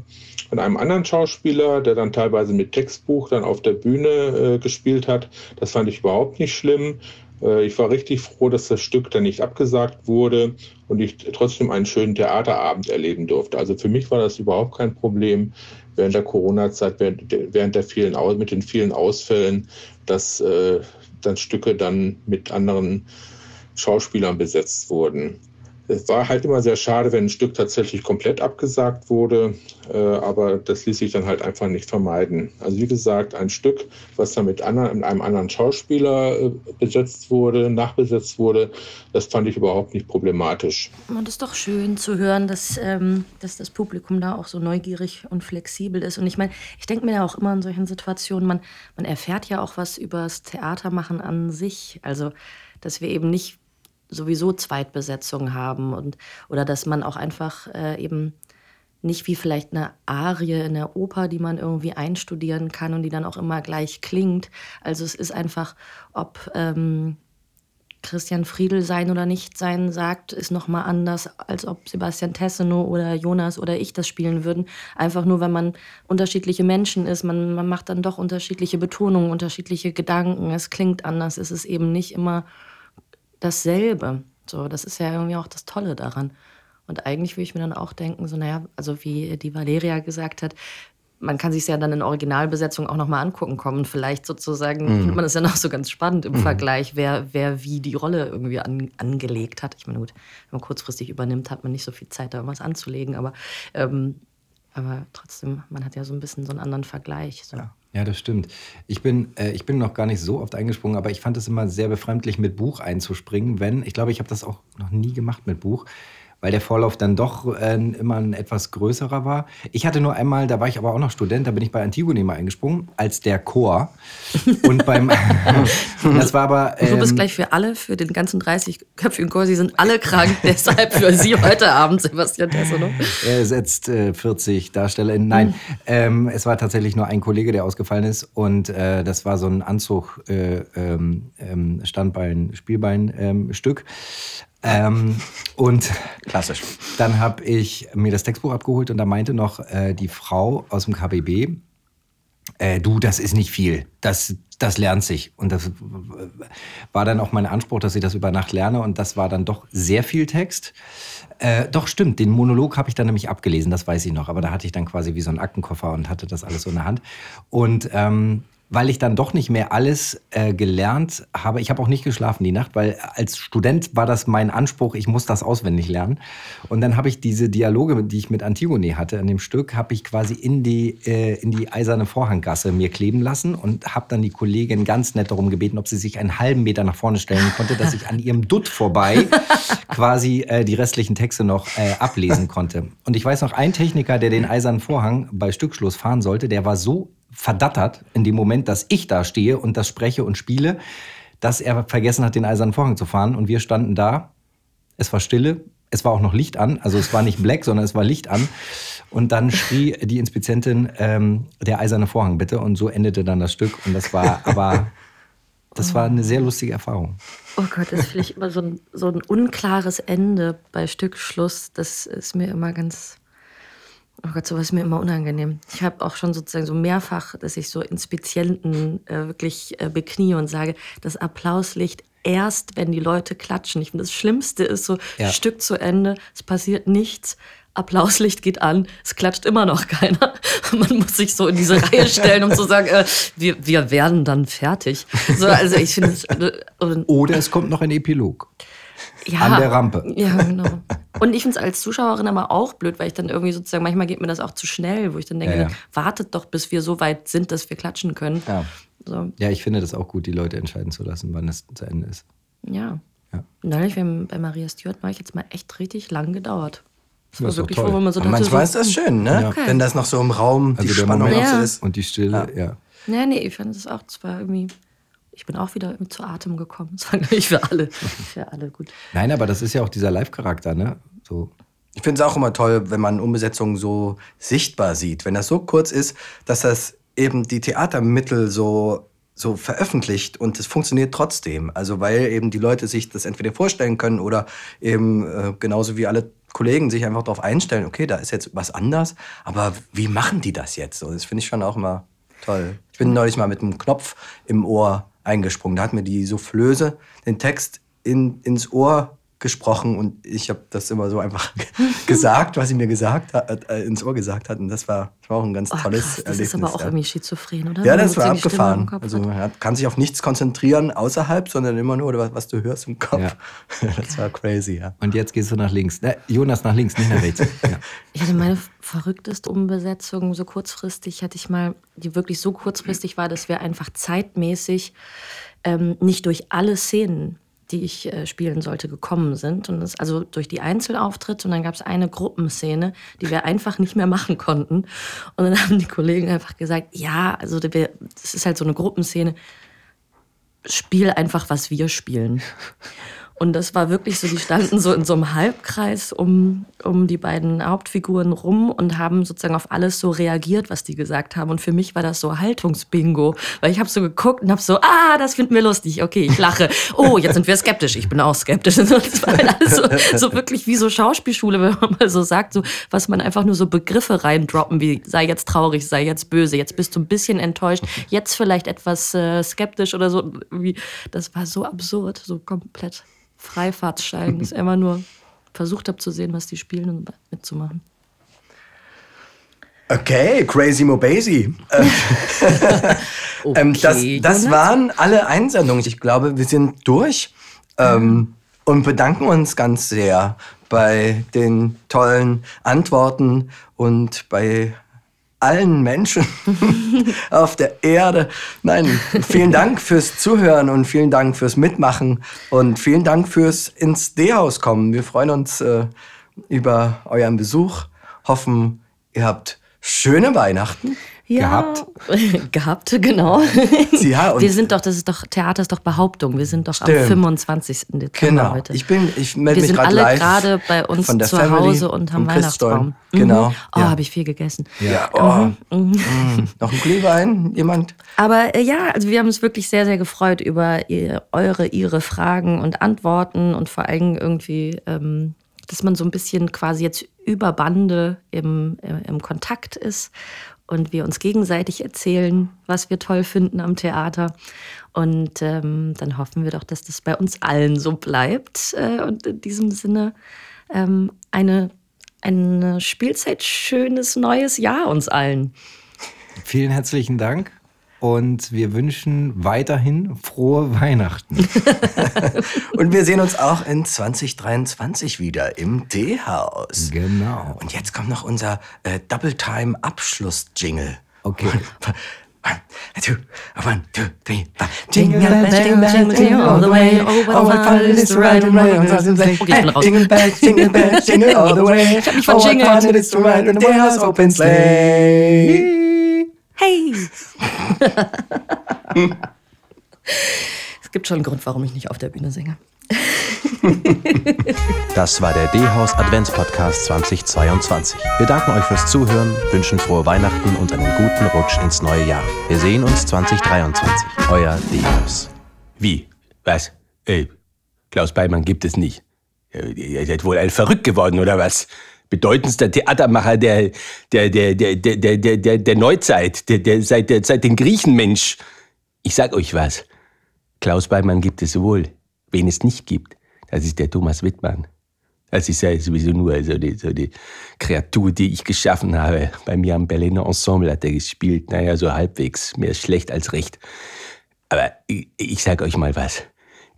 von einem anderen Schauspieler, der dann teilweise mit Textbuch dann auf der Bühne äh, gespielt hat. Das fand ich überhaupt nicht schlimm. Äh, ich war richtig froh, dass das Stück dann nicht abgesagt wurde und ich trotzdem einen schönen Theaterabend erleben durfte. Also für mich war das überhaupt kein Problem während der Corona-Zeit, während der vielen, mit den vielen Ausfällen, dass äh, dann Stücke dann mit anderen Schauspielern besetzt wurden. Es war halt immer sehr schade, wenn ein Stück tatsächlich komplett abgesagt wurde, äh, aber das ließ sich dann halt einfach nicht vermeiden. Also wie gesagt, ein Stück, was dann mit, einem anderen Schauspieler äh, besetzt wurde, nachbesetzt wurde, das fand ich überhaupt nicht problematisch. Und es ist doch schön zu hören, dass, ähm, dass das Publikum da auch so neugierig und flexibel ist. Und ich meine, ich denke mir ja auch immer in solchen Situationen, man, man erfährt ja auch was über das Theatermachen an sich. Also, dass wir eben nicht sowieso Zweitbesetzung haben und oder dass man auch einfach äh, eben nicht wie vielleicht eine Arie in der Oper, die man irgendwie einstudieren kann und die dann auch immer gleich klingt. Also es ist einfach, ob ähm, Christian Friedel sein oder nicht sein sagt, ist noch mal anders, als ob Sebastian Tessenow oder Jonas oder ich das spielen würden. Einfach nur, wenn man unterschiedliche Menschen ist, man, man macht dann doch unterschiedliche Betonungen, unterschiedliche Gedanken. Es klingt anders. Es ist eben nicht immer dasselbe. So, das ist ja irgendwie auch das Tolle daran. Und eigentlich würde ich mir dann auch denken, so, naja, also wie die Valeria gesagt hat, man kann sich ja dann in Originalbesetzung auch nochmal angucken kommen. Vielleicht sozusagen mhm. findet man es ja noch so ganz spannend im mhm. Vergleich, wer, wer wie die Rolle irgendwie an, angelegt hat. Ich meine, gut, wenn man kurzfristig übernimmt, hat man nicht so viel Zeit, da irgendwas anzulegen, aber, ähm, aber trotzdem, man hat ja so ein bisschen so einen anderen Vergleich. So. Ja. Ja, das stimmt. Ich bin, äh, ich bin noch gar nicht so oft eingesprungen, aber ich fand es immer sehr befremdlich, mit Buch einzuspringen, wenn, ich glaube, ich habe das auch noch nie gemacht mit Buch, weil der Vorlauf dann doch äh, immer ein etwas größerer war. Ich hatte nur einmal, da war ich aber auch noch Student, da bin ich bei Antigone mal eingesprungen, als der Chor. Und beim, das war aber... Ähm, du bist ähm, gleich für alle, für den ganzen 30-köpfigen Chor, sie sind alle krank, deshalb für Sie heute Abend, Sebastian Tessono. Er setzt äh, 40 DarstellerInnen. Nein, mhm. ähm, es war tatsächlich nur ein Kollege, der ausgefallen ist und äh, das war so ein Anzug, äh, ähm, ähm Standbein, Spielbein-Stück. Ähm, und klassisch. Dann habe ich mir das Textbuch abgeholt und da meinte noch äh, die Frau aus dem KBB, äh, du, das ist nicht viel, das, das lernt sich. Und das war dann auch mein Anspruch, dass ich das über Nacht lerne und das war dann doch sehr viel Text. Äh, doch, stimmt, den Monolog habe ich dann nämlich abgelesen, das weiß ich noch, aber da hatte ich dann quasi wie so einen Aktenkoffer und hatte das alles so in der Hand. Und ähm, weil ich dann doch nicht mehr alles äh, gelernt habe. Ich habe auch nicht geschlafen die Nacht, weil als Student war das mein Anspruch, ich muss das auswendig lernen. Und dann habe ich diese Dialoge, die ich mit Antigone hatte in dem Stück, habe ich quasi in die, äh, in die eiserne Vorhanggasse mir kleben lassen und habe dann die Kollegin ganz nett darum gebeten, ob sie sich einen halben Meter nach vorne stellen konnte, dass ich an ihrem Dutt vorbei quasi äh, die restlichen Texte noch äh, ablesen konnte. Und ich weiß noch, ein Techniker, der den eisernen Vorhang bei Stückschluss fahren sollte, der war so verdattert in dem Moment, dass ich da stehe und das spreche und spiele, dass er vergessen hat, den eisernen Vorhang zu fahren. Und wir standen da. Es war Stille. Es war auch noch Licht an. Also es war nicht Black, sondern es war Licht an. Und dann schrie die Inspizientin, ähm, der eiserne Vorhang bitte. Und so endete dann das Stück. Und das war aber, das war eine sehr lustige Erfahrung. Oh Gott, das finde ich immer so ein, so ein unklares Ende bei Stückschluss. Das ist mir immer ganz, Oh Gott, sowas ist mir immer unangenehm. Ich habe auch schon sozusagen so mehrfach, dass ich so Inspizienten äh, wirklich äh, beknie und sage, das Applauslicht erst, wenn die Leute klatschen. Ich finde, das Schlimmste ist so Ja. Stück zu Ende, es passiert nichts. Applauslicht geht an, es klatscht immer noch keiner. Man muss sich so in diese Reihe stellen, um zu sagen, äh, wir, wir werden dann fertig. So, also ich finde äh, Oder es kommt noch ein Epilog. Ja, An der Rampe. Ja, genau. Und ich finde es als Zuschauerin aber auch blöd, weil ich dann irgendwie sozusagen, manchmal geht mir das auch zu schnell, wo ich dann denke, Ja, ja. wartet doch, bis wir so weit sind, dass wir klatschen können. Ja. So, Ja, ich finde das auch gut, die Leute entscheiden zu lassen, wann es zu Ende ist. ja. Ja. Neulich bei Maria Stewart war ich jetzt mal echt richtig lang gedauert. Das Ja, war ist wirklich, toll. wo man so Und dachte, manchmal ist so, das schön, ne? Okay. Wenn das noch so im Raum, die Also der Spannung so Ja. ist. und die Stille, ja. Nee, nee, ich fand es auch, es war irgendwie, ich bin auch wieder zu Atem gekommen. Das war glaube ich für alle, für alle gut. Nein, aber das ist ja auch dieser Live-Charakter, ne? So. Ich finde es auch immer toll, wenn man Umbesetzungen so sichtbar sieht. Wenn das so kurz ist, dass das eben die Theatermittel so, so veröffentlicht und es funktioniert trotzdem. Also weil eben die Leute sich das entweder vorstellen können oder eben äh, genauso wie alle Kollegen sich einfach darauf einstellen, okay, da ist jetzt was anders, aber wie machen die das jetzt? So, das finde ich schon auch immer toll. Ich bin neulich mal mit einem Knopf im Ohr eingesprungen. Da hat mir die Soufflöse den Text in, ins Ohr gesprochen und ich habe das immer so einfach gesagt, was sie mir gesagt hat, äh, ins Ohr gesagt hat. Und das war, das war auch ein ganz Oh, tolles krass, das Erlebnis. ist aber auch ja. irgendwie schizophren, oder? Ja, das war abgefahren. Also man hat, kann sich auf nichts konzentrieren außerhalb, sondern immer nur, was, was du hörst im Kopf. Ja. Das war crazy, ja. Und jetzt gehst du nach links. Ne, Jonas nach links, nicht nach rechts. Ja. Ich hatte meine verrückteste Umbesetzung so kurzfristig, hatte ich mal, die wirklich so kurzfristig war, dass wir einfach zeitmäßig ähm, nicht durch alle Szenen, die ich äh, spielen sollte, gekommen sind. Und das, also durch die Einzelauftritte und dann gab es eine Gruppenszene, die wir einfach nicht mehr machen konnten. Und dann haben die Kollegen einfach gesagt, ja, also das ist halt so eine Gruppenszene, spiel einfach, was wir spielen. Und das war wirklich so, die standen so in so einem Halbkreis um, um die beiden Hauptfiguren rum und haben sozusagen auf alles so reagiert, was die gesagt haben. Und für mich war das so Haltungsbingo, weil ich habe so geguckt und habe so, ah, das finden wir lustig, okay, ich lache. Oh, jetzt sind wir skeptisch, ich bin auch skeptisch. Und Das war halt alles so, so wirklich wie so Schauspielschule, wenn man mal so sagt, so, was man einfach nur so Begriffe reindroppen, wie sei jetzt traurig, sei jetzt böse, jetzt bist du ein bisschen enttäuscht, jetzt vielleicht etwas äh, skeptisch oder so. Das war so absurd, so komplett Freifahrtschein, ich immer nur versucht habe zu sehen, was die spielen und mitzumachen. Okay, Crazy Mobasi. Äh, ähm, das, das Jonas. waren alle Einsendungen. Ich glaube, wir sind durch ähm, und bedanken uns ganz sehr bei den tollen Antworten und bei allen Menschen auf der Erde. Nein, vielen Dank fürs Zuhören und vielen Dank fürs Mitmachen und vielen Dank fürs ins D-Haus kommen. Wir freuen uns äh, über euren Besuch, hoffen, ihr habt schöne Weihnachten. Ja, gehabt, genau. Ja, und- wir sind doch, das ist doch, Theater ist doch Behauptung. Wir sind doch Stimmt. am 25. Dezember Genau. heute. Ich bin, ich melde wir mich sind gerade alle live gerade bei uns von der zu Family, Hause und haben. Weihnachtsbaum. Genau. Mhm. Oh, Ja. habe ich viel gegessen. Ja, oh. Mm. Noch ein Glühwein? Jemand? Aber äh, ja, also wir haben uns wirklich sehr, sehr gefreut über ihr, eure, ihre Fragen und Antworten und vor allem irgendwie, ähm, dass man so ein bisschen quasi jetzt über Bande im, äh, im Kontakt ist und wir uns gegenseitig erzählen, was wir toll finden am Theater. Und ähm, dann hoffen wir doch, dass das bei uns allen so bleibt. Äh, und in diesem Sinne ähm, eine, eine Spielzeit schönes neues Jahr uns allen. Vielen herzlichen Dank. Und wir wünschen weiterhin frohe Weihnachten. und wir sehen uns auch in 2023 wieder im D-Haus. Genau. Und jetzt kommt noch unser äh, Double-Time-Abschluss-Jingle. Okay. One, two, one, two, three, four. Jingle bells, jingle bells, jingle all the way. Oh, what fun it is to ride and ride on the sleigh. Okay, ich bin raus. Jingle bells, jingle bells, jingle all the way. Ich hab mich Oh, what verjingelt. fun it is to ride on the House open sleigh. Hey! es gibt schon einen Grund, warum ich nicht auf der Bühne singe. Das war der D-Haus Adventspodcast 2022. Wir danken euch fürs Zuhören, wünschen frohe Weihnachten und einen guten Rutsch ins neue Jahr. Wir sehen uns 2023. Euer D-Haus. Wie? Was? Äh, Klaus Beimann gibt es nicht. Ihr seid wohl ein verrückt geworden, oder was? bedeutendster Theatermacher der, der, der, der, der, der, der, Neuzeit, der, der, seit, der, seit den Griechenmensch. Ich sag euch was. Klaus Beimann gibt es wohl. Wen es nicht gibt, das ist der Thomas Wittmann. Das ist ja sowieso nur so die, so die Kreatur, die ich geschaffen habe. Bei mir am Berliner Ensemble hat er gespielt. Naja, so halbwegs. Mehr schlecht als recht. Aber ich, ich sag euch mal was.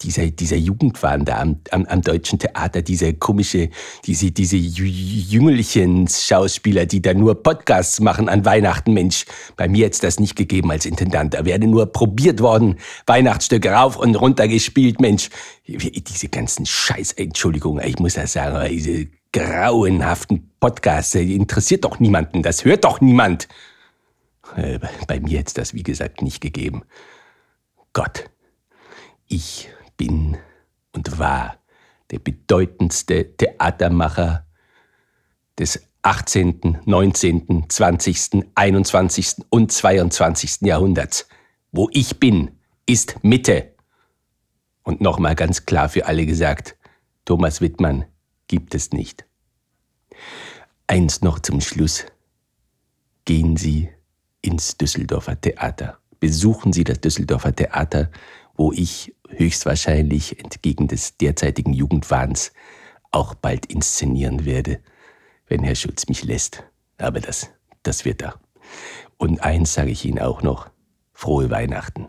Dieser, Jugendwahn da am, am, am deutschen Theater, diese komische, diese, diese jü- jüngelchen Schauspieler, die da nur Podcasts machen an Weihnachten, Mensch, bei mir hätte das nicht gegeben als Intendant. Da wäre nur probiert worden, Weihnachtsstücke rauf und runter gespielt, Mensch. Diese ganzen Scheiß, Entschuldigung, ich muss das sagen, diese grauenhaften Podcasts, die interessiert doch niemanden, das hört doch niemand. Äh, bei- mir hätte das, wie gesagt, nicht gegeben. Gott, ich bin und war der bedeutendste Theatermacher des 18., 19., 20., 21. und 22. Jahrhunderts. Wo ich bin, ist Mitte. Und nochmal ganz klar für alle gesagt, Thomas Wittmann gibt es nicht. Eins noch zum Schluss. Gehen Sie ins Düsseldorfer Theater. Besuchen Sie das Düsseldorfer Theater, wo ich höchstwahrscheinlich entgegen des derzeitigen Jugendwahns auch bald inszenieren werde, wenn Herr Schulz mich lässt. Aber das, das wird er. Und eins sage ich Ihnen auch noch. Frohe Weihnachten.